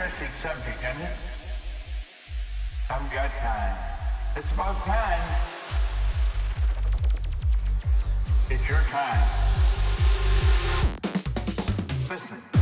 Interesting subject, isn't it? I've got time. It's about time. It's your time. Listen.